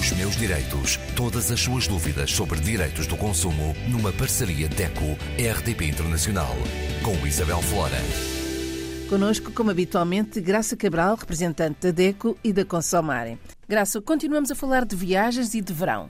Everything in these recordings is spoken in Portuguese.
Os meus direitos. Todas as suas dúvidas sobre direitos do consumo numa parceria DECO-RDP Internacional. Com Isabel Flora. Conosco, como habitualmente, Graça Cabral, representante da DECO e da Consomare. Graça, continuamos a falar de viagens e de verão.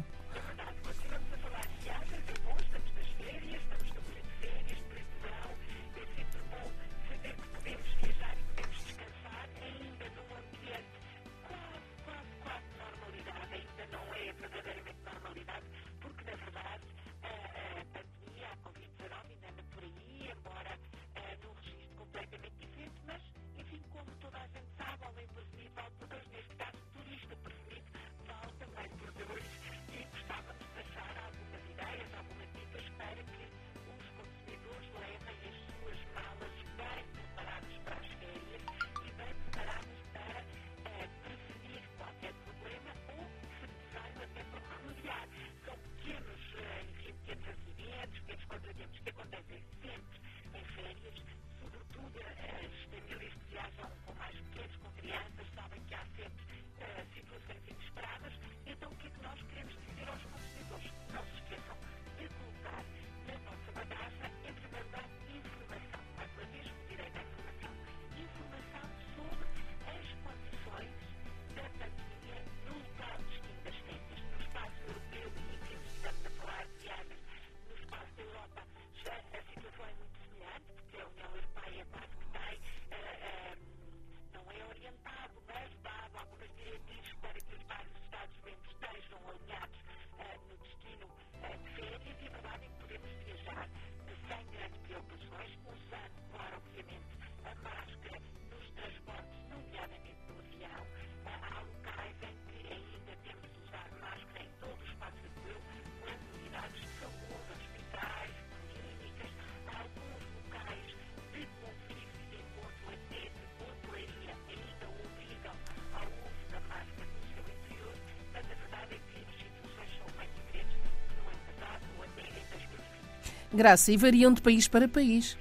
Graça, e variam de país para país.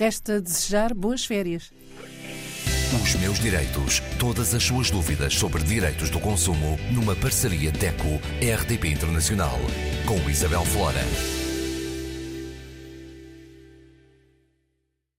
Resta desejar boas férias. Os meus direitos. Todas as suas dúvidas sobre direitos do consumo numa parceria DECO-RDP Internacional. Com Isabel Flora.